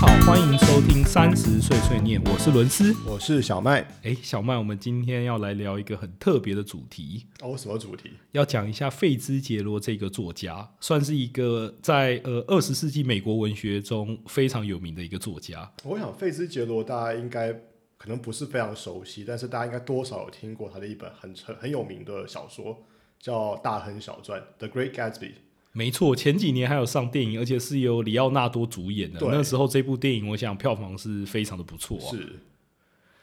好，欢迎收听三十岁碎念，我是伦斯。我是小麦。哎，小麦，我们今天要来聊一个很特别的主题，哦，什么主题？要讲一下费兹杰罗这个作家，算是一个在呃二十世纪美国文学中非常有名的一个作家。我想费兹杰罗大家应该可能不是非常熟悉，但是大家应该多少有听过他的一本很很很有名的小说，叫《大亨小传》（The Great Gatsby）。没错，前几年还有上电影，而且是由里奥纳多主演的。对那时候这部电影，我想票房是非常的不错、啊。是，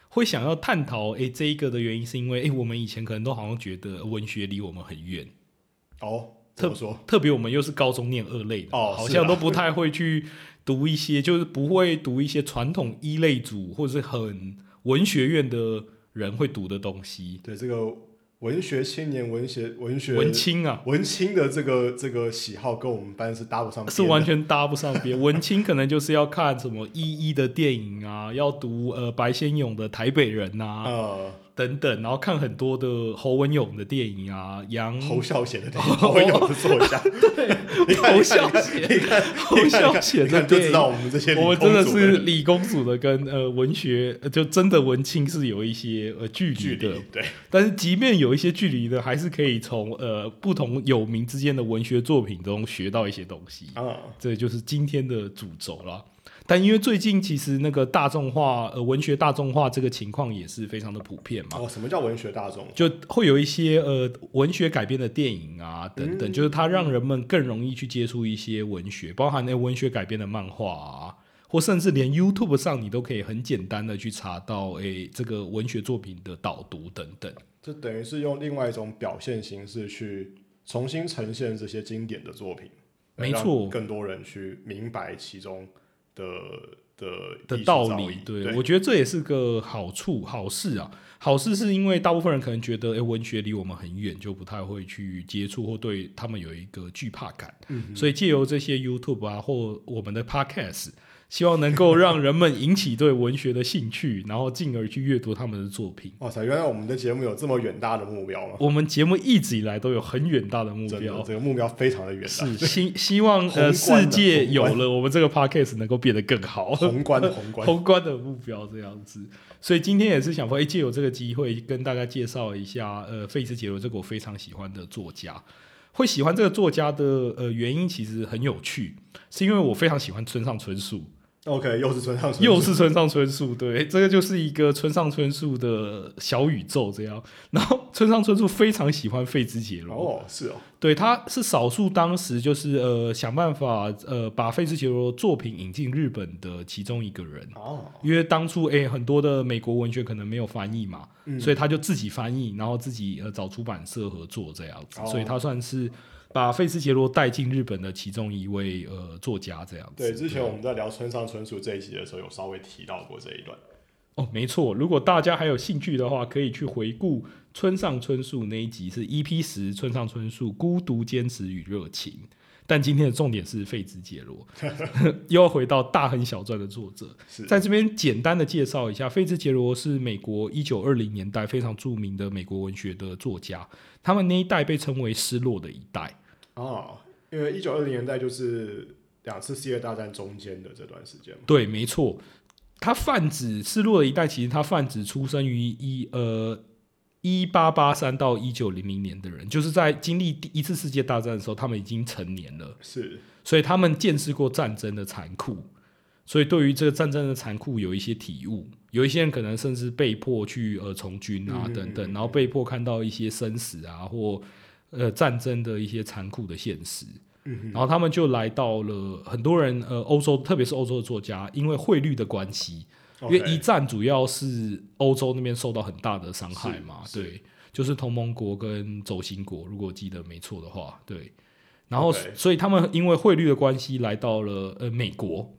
会想要探讨诶这一个的原因，是因为诶我们以前可能都好像觉得文学离我们很远，哦，怎么说？特别我们又是高中念二类的，哦好像都不太会去读一些，就是不会读一些传统一类组或者是很文学院的人会读的东西。对这个文学青年、文学文学文青啊，文青的这个这个喜好，跟我们班是搭不上，是完全搭不上边。文青可能就是要看什么一一的电影啊，要读呃白先勇的《台北人》啊。呃等等，然后看很多的侯文勇的电影啊，杨侯孝贤的电影，侯勇的作家，对，侯孝贤你看侯孝贤你的电影就知道我们这些我们真的是理工组的，跟呃文学呃就真的文青是有一些呃距距离的离，，对。但是即便有一些距离的，还是可以从呃不同有名之间的文学作品中学到一些东西。啊，这就是今天的主轴啦。但因为最近其实那个大众化呃文学大众化这个情况也是非常的普遍嘛，哦，什么叫文学大众？就会有一些呃文学改编的电影啊等等，嗯就是它让人们更容易去接触一些文学，包含那文学改编的漫画啊，或甚至连 YouTube 上你都可以很简单的去查到诶、这个文学作品的导读等等。这等于是用另外一种表现形式去重新呈现这些经典的作品，没错更多人去明白其中的的的道理对我觉得这也是个好处、好事啊。好事是因为大部分人可能觉得，诶、文学离我们很远，就不太会去接触，或对他们有一个惧怕感。嗯所以借由这些 YouTube 啊，或我们的 Podcast，希望能够让人们引起对文学的兴趣，然后进而去阅读他们的作品。哇 塞，原来我们的节目有这么远大的目标吗？我们节目一直以来都有很远大的目，标，这个目标非常的远大，是希希望呃世界有了我们这个 Podcast 能够变得更好。宏观宏观。宏观的目标这样子。所以今天也是想说，哎、借由这个机会跟大家介绍一下，呃，费兹杰罗这个我非常喜欢的作家。会喜欢这个作家的呃原因其实很有趣，是因为我非常喜欢村上春树，OK，又是村上春树，又是村上春树，对，这个就是一个村上春树的小宇宙这样。然后村上春树非常喜欢费兹杰罗，哦，是哦，对，他是少数当时就是呃想办法呃把费兹杰罗作品引进日本的其中一个人。哦，因为当初诶、很多的美国文学可能没有翻译嘛，嗯。所以他就自己翻译，然后自己呃找出版社合作这样子，哦。所以他算是把费兹杰罗带进日本的其中一位呃作家这样子。对，之前我们在聊村上春树这一集的时候，有稍微提到过这一段。哦，没错，如果大家还有兴趣的话，可以去回顾村上春树那一集是 EP 十，村上春树孤独、坚持与热情。但今天的重点是费兹杰罗，又要回到大亨小传的作者。是在这边简单的介绍一下，费兹杰罗是美国一九二零年代非常著名的美国文学的作家，他们那一代被称为失落的一代。哦，因为一九二零年代就是两次世界大战中间的这段时间嘛。对，没错，他泛指失落的一代，其实他泛指出生于一呃一八八三到一九零零年的人，就是在经历第一次世界大战的时候，他们已经成年了，是，所以他们见识过战争的残酷，所以对于这个战争的残酷有一些体悟。有一些人可能甚至被迫去呃从军啊嗯等等，然后被迫看到一些生死啊或呃战争的一些残酷的现实。嗯然后他们就来到了很多人呃欧洲，特别是欧洲的作家，因为汇率的关系，哼，因为一战主要是欧洲那边受到很大的伤害嘛，是对，就是同盟国跟轴心国，如果记得没错的话，对。然后所以他们因为汇率的关系来到了呃美国，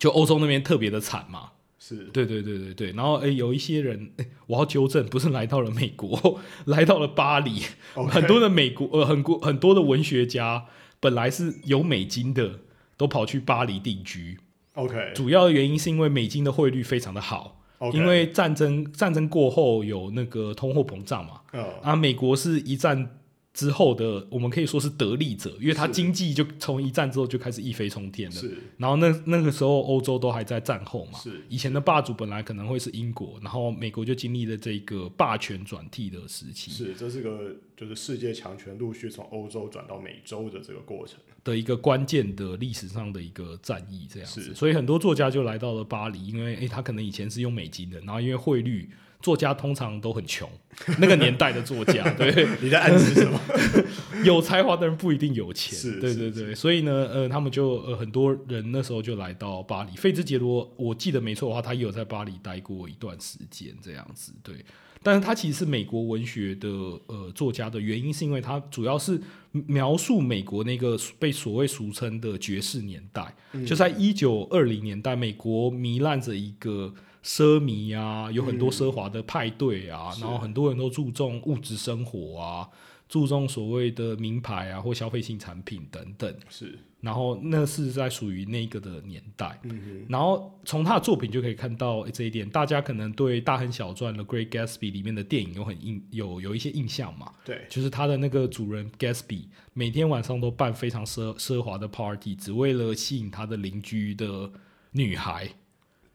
就欧洲那边特别的惨嘛，是。对对对对对。然后诶有一些人，诶我要纠正，不是来到了美国，来到了巴黎。很多的美国呃很多很多的文学家本来是有美金的，都跑去巴黎定居。OK，主要的原因是因为美金的汇率非常的好因为战争战争过后有那个通货膨胀嘛，嗯。啊，美国是一战之后的，我们可以说是得利者，因为他经济就从一战之后就开始一飞冲天了。是然后那那个时候欧洲都还在战后嘛，是以前的霸主本来可能会是英国，然后美国就经历了这个霸权转替的时期是，这是个就是世界强权陆续从欧洲转到美洲的这个过程。的一个关键的历史上的一个战役这样子。是所以很多作家就来到了巴黎，因为诶他可能以前是用美金的，然后因为汇率。作家通常都很穷，那个年代的作家，对，你在暗示什么？有才华的人不一定有钱，是对对对，所以呢，呃，他们就呃很多人那时候就来到巴黎。费兹杰罗，我记得没错的话，他也有在巴黎待过一段时间，这样子，对。但是他其实是美国文学的呃作家的原因，是因为他主要是描述美国那个被所谓俗称的爵士年代，就在一九二零年代，美国糜烂着一个。奢靡啊，有很多奢华的派对啊，是然后很多人都注重物质生活啊，注重所谓的名牌啊或消费性产品等等。是，然后那是在属于那个的年代。然后从他的作品就可以看到诶这一点，大家可能对《大亨小传》的《Great Gatsby》里面的电影有很印有有一些印象嘛，对，就是他的那个主人 Gatsby 每天晚上都办非常奢奢华的 party，只为了吸引他的邻居的女孩。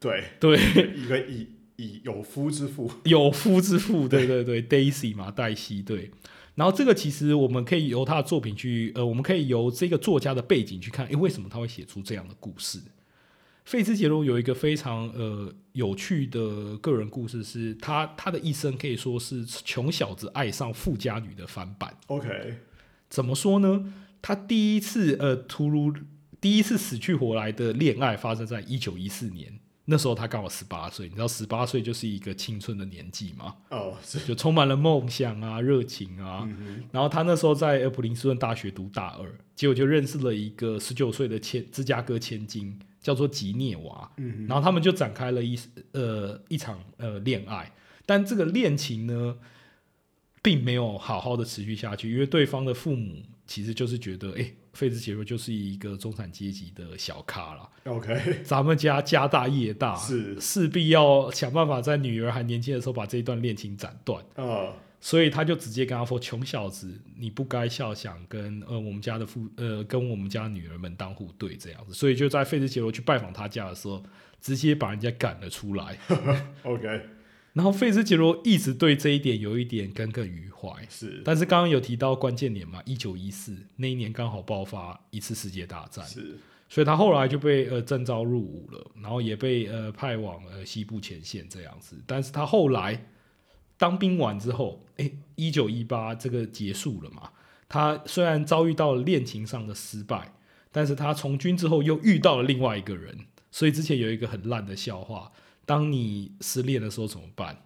对，对，一个以以有夫之妇，有夫之妇，对对对，Daisy 嘛，黛西，对。然后这个其实我们可以由他的作品去，呃，我们可以由这个作家的背景去看，诶，为什么他会写出这样的故事？费兹杰罗有一个非常呃有趣的个人故事是，他他的一生可以说是穷小子爱上富家女的翻版。OK，怎么说呢？他第一次呃突如第一次死去活来的恋爱发生在一九一四年，那时候他刚好十八岁，你知道十八岁就是一个青春的年纪嘛？哦，是，就充满了梦想啊、热情啊。然后他那时候在呃普林斯顿大学读大二，结果就认识了一个十九岁的千芝加哥千金，叫做吉涅娃。嗯然后他们就展开了一呃一场呃恋爱，但这个恋情呢，并没有好好的持续下去，因为对方的父母其实就是觉得，哎、费兹杰罗就是一个中产阶级的小咖啦，哼，OK，咱们家家大业大，是，势必要想办法在女儿还年轻的时候把这一段恋情斩断。呃，所以他就直接跟他说：“穷小子，你不该笑，想跟呃我们家的父呃跟我们家女儿门当户对这样子。”所以就在费兹杰罗去拜访他家的时候，直接把人家赶了出来。OK，然后费兹杰罗一直对这一点有一点耿耿于怀。是，但是刚刚有提到关键年嘛，一九一四那一年刚好爆发一次世界大战，是，所以他后来就被呃征召入伍了，然后也被呃派往呃西部前线这样子。但是他后来当兵完之后，哎，一九一八这个结束了嘛，他虽然遭遇到了恋情上的失败，但是他从军之后又遇到了另外一个人，所以之前有一个很烂的笑话：当你失恋的时候怎么办？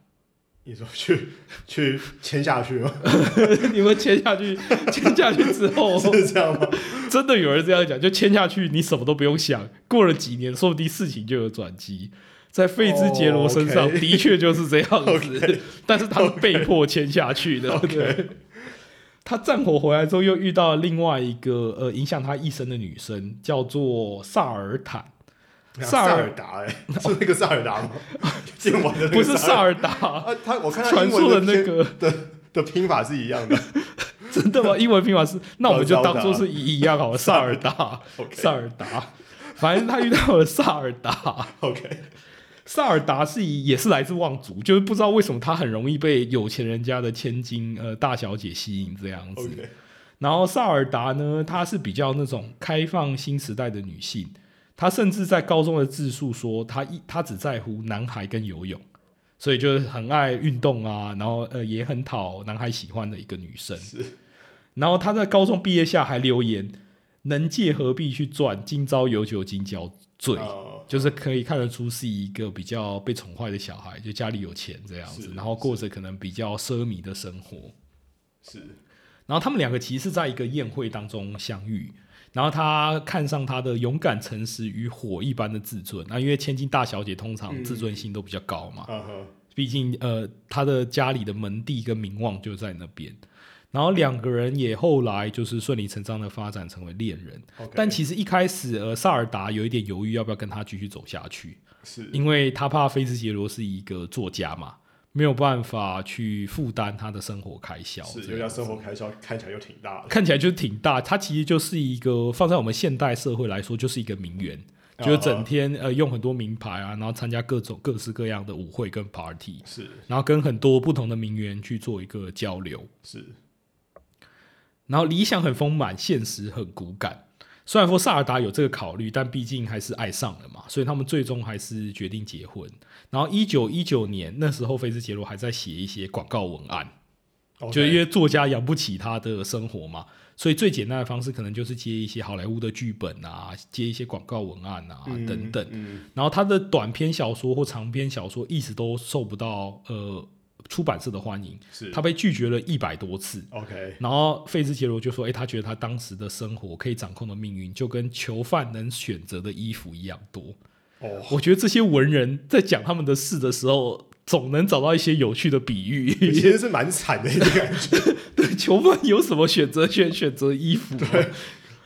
你说去去签下去吗？你们签下去，签下去之后，是这样吗？真的有人这样讲，就签下去，你什么都不用想，过了几年，说不定事情就有转机。在费兹杰罗身上，哦，OK 的确就是这样子 OK 但是他是被迫签下去的。对，他战火回来之后，又遇到了另外一个呃影响他一生的女生，叫做萨尔坦，萨尔达，哎，是那个萨尔达吗？剑玩的那个不是萨尔尔达，啊，他我看他传英的那个的的拼法是一样的。真的吗？英文拼法是，那我们就当做是一一样好了。萨尔达，萨尔达，反正他遇到了萨尔达。OK，萨尔达是以也是来自望族，就是不知道为什么他很容易被有钱人家的千金呃大小姐吸引这样子。然后萨尔达呢，她是比较那种开放新时代的女性，她甚至在高中的自述说，他一他只在乎男孩跟游泳，所以就是很爱运动啊，然后呃也很讨男孩喜欢的一个女生。是然后他在高中毕业下还留言：“能借何必去赚？今朝有酒今朝醉。哦就是可以看得出是一个比较被宠坏的小孩，就家里有钱这样子，然后过着可能比较奢靡的生活。是然后他们两个其实是在一个宴会当中相遇，然后他看上他的勇敢、诚实与火一般的自尊。那因为千金大小姐通常自尊心都比较高嘛，毕竟呃他的家里的门第跟名望就在那边。然后两个人也后来就是顺理成章的发展成为恋人。但其实一开始，呃，萨尔达有一点犹豫要不要跟他继续走下去，是因为他怕菲兹杰罗是一个作家嘛，没有办法去负担他的生活开销，是因为他生活开销看起来又挺大的，看起来就挺大。他其实就是一个放在我们现代社会来说，就是一个名媛，就是整天呃用很多名牌啊，然后参加各种各式各样的舞会跟 party，是然后跟很多不同的名媛去做一个交流。是然后理想很丰满，现实很骨感。虽然说萨尔达有这个考虑，但毕竟还是爱上了嘛，所以他们最终还是决定结婚。然后一九一九年那时候，菲斯杰罗还在写一些广告文案就因为作家养不起他的生活嘛，所以最简单的方式可能就是接一些好莱坞的剧本啊，接一些广告文案啊、嗯等等。嗯然后他的短篇小说或长篇小说一直都受不到呃出版社的欢迎，是他被拒绝了一百多次。OK 然后费兹杰罗就说：“诶，他觉得他当时的生活可以掌控的命运，就跟囚犯能选择的衣服一样多。哦，我觉得这些文人在讲他们的事的时候，总能找到一些有趣的比喻。其实是蛮惨的一个感觉，对，囚犯有什么选择权？选择衣服对？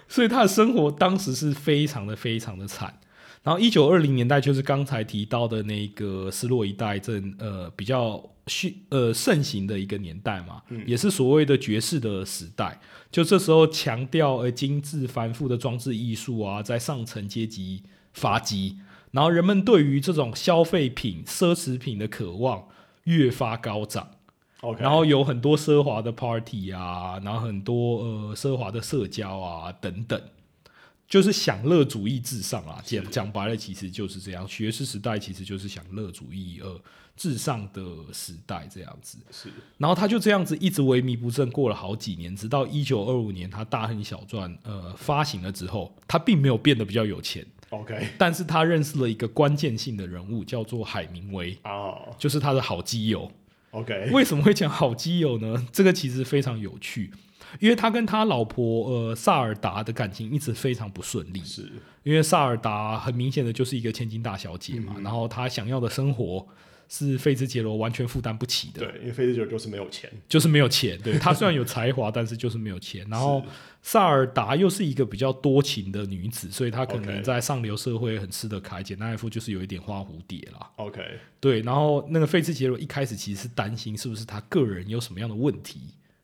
所以他的生活当时是非常的非常的惨。然后一九二零年代就是刚才提到的那个失落一代正呃比较盛呃盛行的一个年代嘛，也是所谓的爵士的时代。就这时候强调呃精致繁复的装置艺术啊，在上层阶级发迹，然后人们对于这种消费品、奢侈品的渴望越发高涨。OK，然后有很多奢华的 party 啊，然后很多呃奢华的社交啊等等，就是享乐主义至上啊。讲讲白了，其实就是这样。学士时代其实就是享乐主义呃至上的时代这样子。是然后他就这样子一直萎靡不振，过了好几年，直到一九二五年他《大亨小传》呃发行了之后，他并没有变得比较有钱，OK 但是他认识了一个关键性的人物，叫做海明威，啊就是他的好基友。OK 为什么会讲好基友呢？这个其实非常有趣，因为他跟他老婆呃萨尔达的感情一直非常不顺利，是。因为萨尔达很明显的就是一个千金大小姐嘛，嗯。然后她想要的生活是费兹杰罗完全负担不起的，对，因为费兹杰罗就是没有钱，就是没有钱。对。他虽然有才华，但是就是没有钱。然后萨尔达又是一个比较多情的女子，所以她可能在上流社会很吃得开。简单来说，就是有一点花蝴蝶啦。OK 对，然后那个费兹杰罗一开始其实是担心是不是他个人有什么样的问题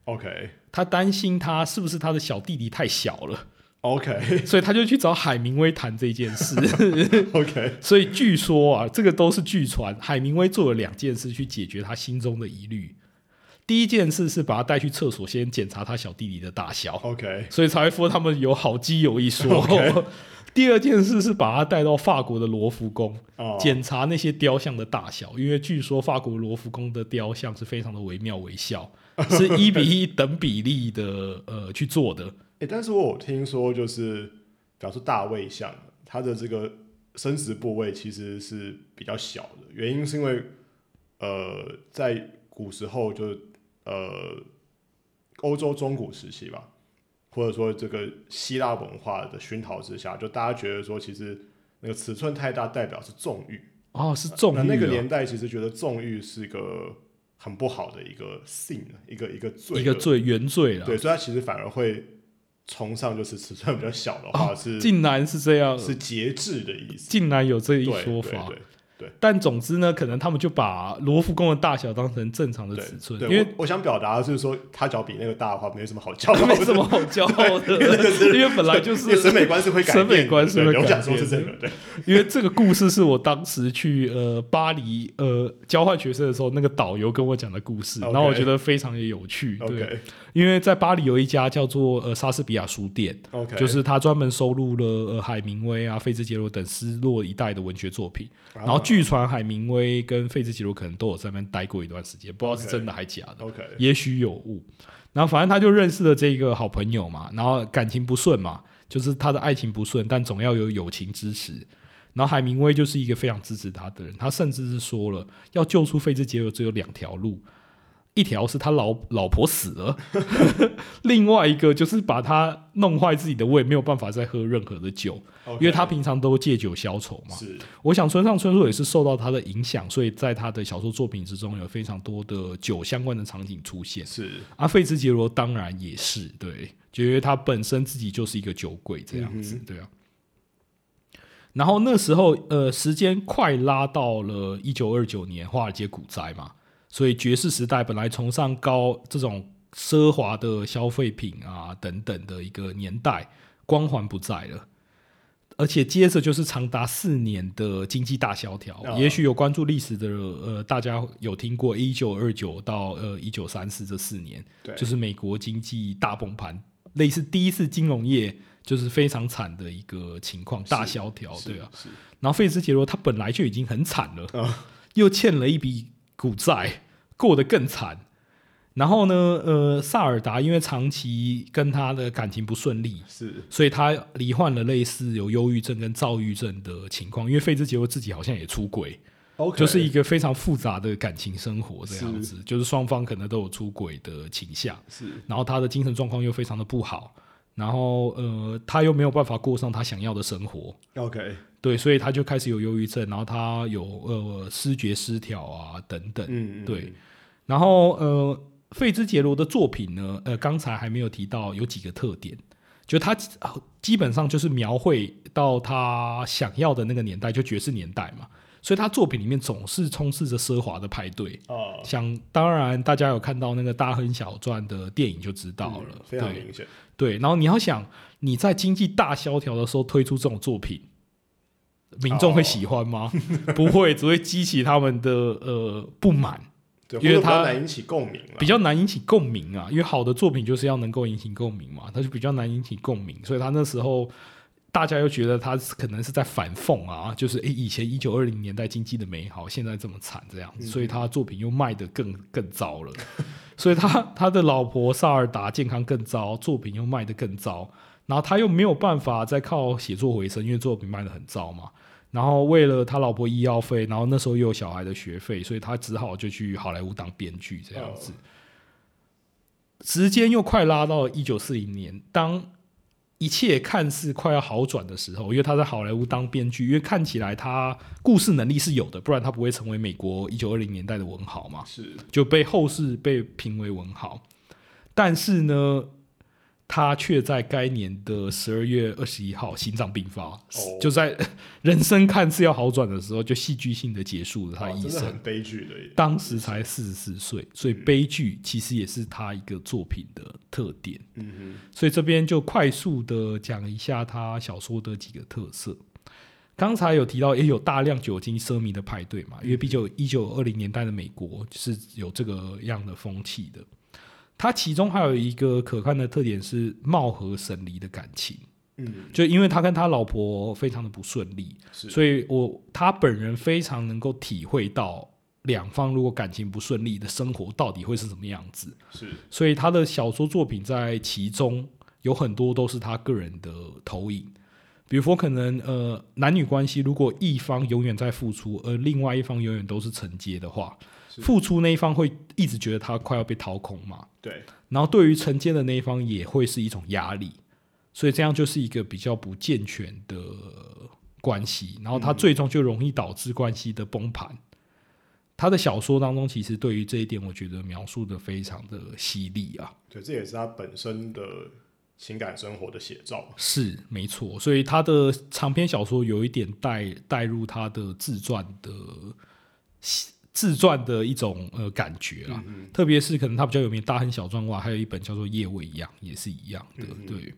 ，OK 他担心他是不是他的小弟弟太小了，OK。所以他就去找海明威谈这件事。OK 所以据说啊，这个都是据传，海明威做了两件事去解决他心中的疑虑。第一件事是把他带去厕所，先检查他小弟弟的大小，OK。所以才会说他们有好基友一说。第二件事是把他带到法国的罗浮宫，哦。检查那些雕像的大小，因为据说法国罗浮宫的雕像是非常的惟妙惟肖，是一比一等比例的呃去做的。诶，但是我有听说，就是比方说大卫像，它的这个生殖部位其实是比较小的，原因是因为呃，在古时候就呃欧洲中古时期吧，或者说这个希腊文化的熏陶之下，就大家觉得说，其实那个尺寸太大代表是纵欲，哦，是纵欲、那个年代其实觉得纵欲是一个很不好的一个 sin，一个一个罪，一个罪原罪了。对，所以他其实反而会崇尚就是尺寸比较小的话是、竟然是这样，是节制的意思，竟然有这一说法。对但总之呢，可能他们就把罗浮宫的大小当成正常的尺寸，对，因为我我想表达的是说，他脚比那个大的话，没什么好骄傲的，没什么好骄傲的，因为本来就是审是美观是会改变，审美观是会对我想改变说是这个，对。因为这个故事是我当时去呃巴黎呃交换学生的时候，那个导游跟我讲的故事然后我觉得非常的有趣。对因为在巴黎有一家叫做呃莎士比亚书店，OK，就是他专门收录了呃海明威啊、费兹杰罗等失落一代的文学作品。然后据传海明威跟费兹杰罗可能都有在那边待过一段时间，不知道是真的还假的。OK 也许有误。然后反正他就认识了这个好朋友嘛，然后感情不顺嘛，就是他的爱情不顺，但总要有友情支持。然后海明威就是一个非常支持他的人，他甚至是说了，要救出费兹杰罗只有两条路，一条是他老老婆死了，另外一个就是把他弄坏自己的胃，没有办法再喝任何的酒。因为他平常都借酒消愁嘛。是。我想村上春树也是受到他的影响，所以在他的小说作品之中有非常多的酒相关的场景出现。是。啊费兹杰罗当然也是对，就因为他本身自己就是一个酒鬼这样子，嗯对啊。然后那时候，呃，时间快拉到了一九二九年华尔街股灾嘛，所以爵士时代本来崇尚高这种奢华的消费品啊等等的一个年代，光环不在了。而且接着就是长达四年的经济大萧条，哦也许有关注历史的呃，大家有听过一九二九到呃一九三四这四年，对，就是美国经济大崩盘，类似第一次金融业就是非常惨的一个情况，大萧条，是对啊。，然后费兹杰罗他本来就已经很惨了，啊又欠了一笔股债，过得更惨。然后呢，呃，萨尔达因为长期跟他的感情不顺利，是所以他罹患了类似有忧郁症跟躁郁症的情况。因为费兹杰罗自己好像也出轨，，OK，就是一个非常复杂的感情生活这样子，就是双方可能都有出轨的倾向。是然后他的精神状况又非常的不好，然后呃，他又没有办法过上他想要的生活，OK，对，所以他就开始有忧郁症，然后他有呃视觉失调啊等等，嗯，嗯对，然后呃，费兹杰罗的作品呢，呃，刚才还没有提到有几个特点，就他基本上就是描绘到他想要的那个年代，就爵士年代嘛，所以他作品里面总是充斥着奢华的派对。哦，想当然，大家有看到那个《大亨小传》的电影就知道了，嗯非常对明显，对。然后你要想，你在经济大萧条的时候推出这种作品，民众会喜欢吗？不会，只会激起他们的呃不满，对，因为或者比较它难引起共鸣，比较难引起共鸣啊。因为好的作品就是要能够引起共鸣嘛，它就比较难引起共鸣，所以他那时候。大家又觉得他可能是在反讽啊，就是诶、以前一九二零年代经济的美好，现在这么惨这样子，所以他的作品又卖得更更糟了。所以他他的老婆萨尔达健康更糟，作品又卖得更糟，然后他又没有办法再靠写作回生，因为作品卖的很糟嘛。然后为了他老婆医药费，然后那时候又有小孩的学费，所以他只好就去好莱坞当编剧这样子。时间又快拉到一九四零年，当一切看似快要好转的时候，因为他在好莱坞当编剧，因为看起来他故事能力是有的，不然他不会成为美国一九二零年代的文豪嘛。是就被后世被评为文豪。但是呢，他却在该年的十二月二十一号心脏病发，就在 人生看似要好转的时候，就戏剧性的结束了他一生。悲剧的耶，当时才四十四岁，所以悲剧其实也是他一个作品的特点。嗯所以这边就快速的讲一下他小说的几个特色。刚才有提到，也有大量酒精奢靡的派对嘛，因为毕竟一九二零年代的美国是有这个样的风气的。它其中还有一个可看的特点是貌合神离的感情，嗯，就因为他跟他老婆非常的不顺利，是，所以我他本人非常能够体会到两方如果感情不顺利的生活到底会是什么样子。是所以他的小说作品在其中有很多都是他个人的投影。比如说，可能呃男女关系，如果一方永远在付出，而另外一方永远都是承接的话，是付出那一方会一直觉得他快要被掏空嘛。对，然后对于承接的那一方也会是一种压力，所以这样就是一个比较不健全的关系，然后它最终就容易导致关系的崩盘。他的小说当中，其实对于这一点，我觉得描述的非常的犀利啊。对，这也是他本身的情感生活的写照，是没错，所以他的长篇小说有一点带带入他的自传的自传的一种呃感觉啦，嗯特别是可能他比较有名《大亨小传》外，还有一本叫做《夜未央》，也是一样的，嗯对。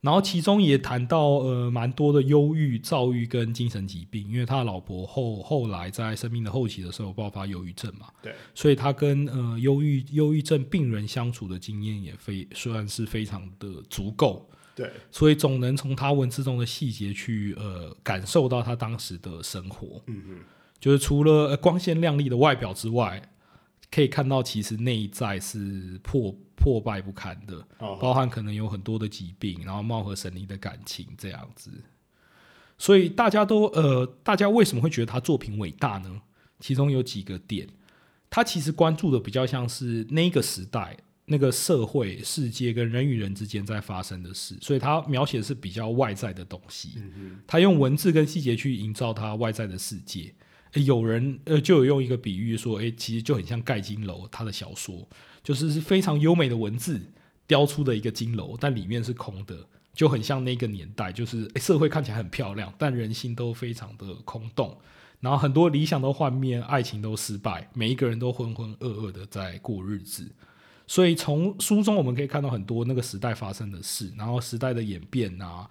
然后其中也谈到呃蛮多的忧郁、躁郁跟精神疾病，因为他的老婆后后来在生命的后期的时候爆发忧郁症嘛，对，所以他跟呃忧郁忧郁症病人相处的经验也非虽然是非常的足够，对，所以总能从他文字中的细节去呃感受到他当时的生活，嗯嗯，就是除了呃光鲜亮丽的外表之外，可以看到其实内在是破破败不堪的，哦，包含可能有很多的疾病，然后貌合神离的感情这样子。所以大家都呃，大家为什么会觉得他作品伟大呢？其中有几个点，他其实关注的比较像是那个时代、那个社会、世界跟人与人之间在发生的事，所以他描写的是比较外在的东西。嗯他用文字跟细节去营造他外在的世界。有人呃就有用一个比喻说，诶，其实就很像盖金楼，他的小说就是是非常优美的文字雕出的一个金楼，但里面是空的，就很像那个年代，就是社会看起来很漂亮，但人心都非常的空洞。然后很多理想都幻灭，爱情都失败，每一个人都浑浑噩噩的在过日子。所以从书中我们可以看到很多那个时代发生的事，然后时代的演变啊，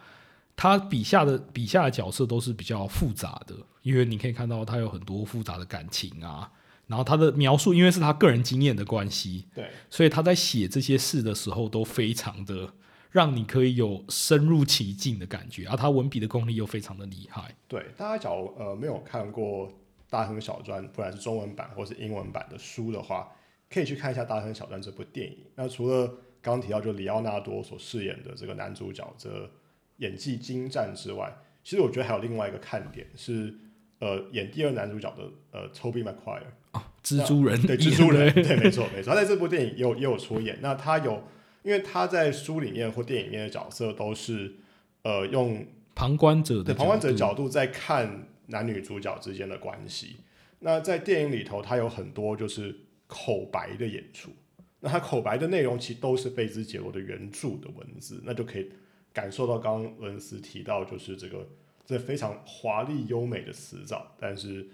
他笔下的笔下的角色都是比较复杂的，因为你可以看到他有很多复杂的感情啊，然后他的描述因为是他个人经验的关系，对，所以他在写这些事的时候都非常的让你可以有深入其境的感觉，而他文笔的功力又非常的厉害。对，大家假如呃没有看过《大亨小传》，不管是中文版或是英文版的书的话，可以去看一下《大亨小传》这部电影。那除了刚刚提到就里奥纳多所饰演的这个男主角这演技精湛之外，其实我觉得还有另外一个看点是，呃，演第二男主角的呃 Toby Maguire。蜘蛛人，对蜘蛛人，对，没错没错，他在这部电影也有也有出演。那他有，因为他在书里面或电影里面的角色都是呃用旁观者的旁观者角角度在看男女主角之间的关系。那在电影里头，他有很多就是口白的演出。那他口白的内容其实都是贝兹杰罗的原著的文字，那就可以感受到刚刚伦斯提到就是这个这非常华丽优美的词藻，但是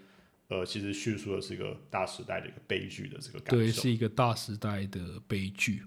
呃，其实叙述的是一个大时代的一个悲剧的这个感对，是一个大时代的悲剧。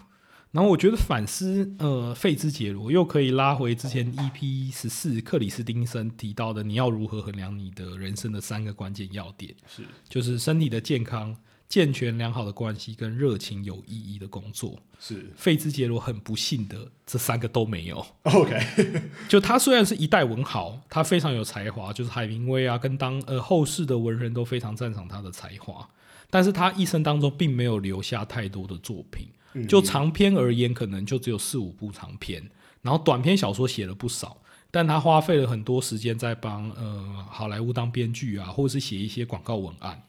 然后我觉得反思，呃，费兹杰罗又可以拉回之前 EP 十四克里斯汀森提到的，你要如何衡量你的人生的三个关键要点，是。就是身体的健康、健全良好的关系跟热情有意义的工作。是费兹杰罗很不幸的，这三个都没有。OK，就他虽然是一代文豪，他非常有才华，就是海明威啊，跟当呃后世的文人都非常赞赏他的才华，但是他一生当中并没有留下太多的作品。嗯就长篇而言，可能就只有四五部长篇，然后短篇小说写了不少，但他花费了很多时间在帮呃好莱坞当编剧啊，或者是写一些广告文案。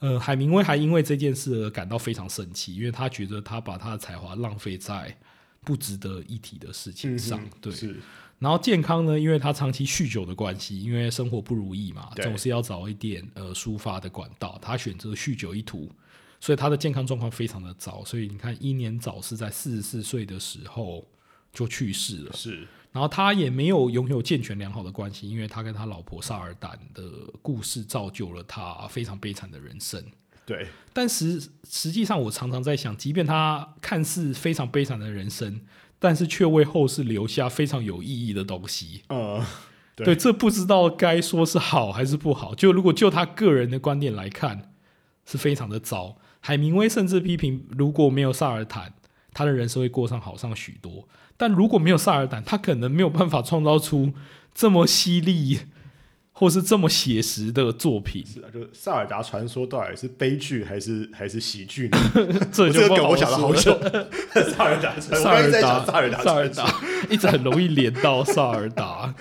呃，海明威还因为这件事而感到非常生气，因为他觉得他把他的才华浪费在不值得一提的事情上。嗯对，是然后健康呢，因为他长期酗酒的关系，因为生活不如意嘛，总是要找一点呃抒发的管道。他选择酗酒一途，所以他的健康状况非常的糟。所以你看，英年早逝，在四十四岁的时候就去世了。是然后他也没有拥有健全良好的关系，因为他跟他老婆萨尔丹的故事造就了他非常悲惨的人生。对，但实实际上，我常常在想，即便他看似非常悲惨的人生，但是却为后世留下非常有意义的东西。呃，对对，这不知道该说是好还是不好。就如果就他个人的观点来看，是非常的糟。海明威甚至批评，如果没有萨尔坦，他的人生会过上好上许多。但如果没有萨尔坦，他可能没有办法创造出这么犀利或是这么写实的作品。是啊，就是萨尔达传说到底是悲剧还是还是喜剧呢？这就不好这个梗我想了好久。萨尔达萨尔达萨尔，达一直很容易连到萨尔达。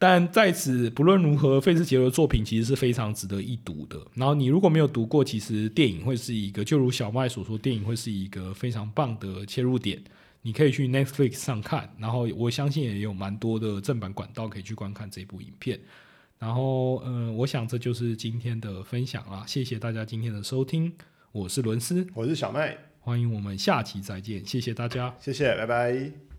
但在此，不论如何，费兹杰罗的作品其实是非常值得一读的。然后你如果没有读过，其实电影会是一个，就如小麦所说，电影会是一个非常棒的切入点。你可以去 Netflix 上看，然后我相信也有蛮多的正版管道可以去观看这部影片。然后，嗯，我想这就是今天的分享啦，谢谢大家今天的收听，我是伦斯，我是小麦，欢迎我们下期再见，谢谢大家。谢谢，拜拜。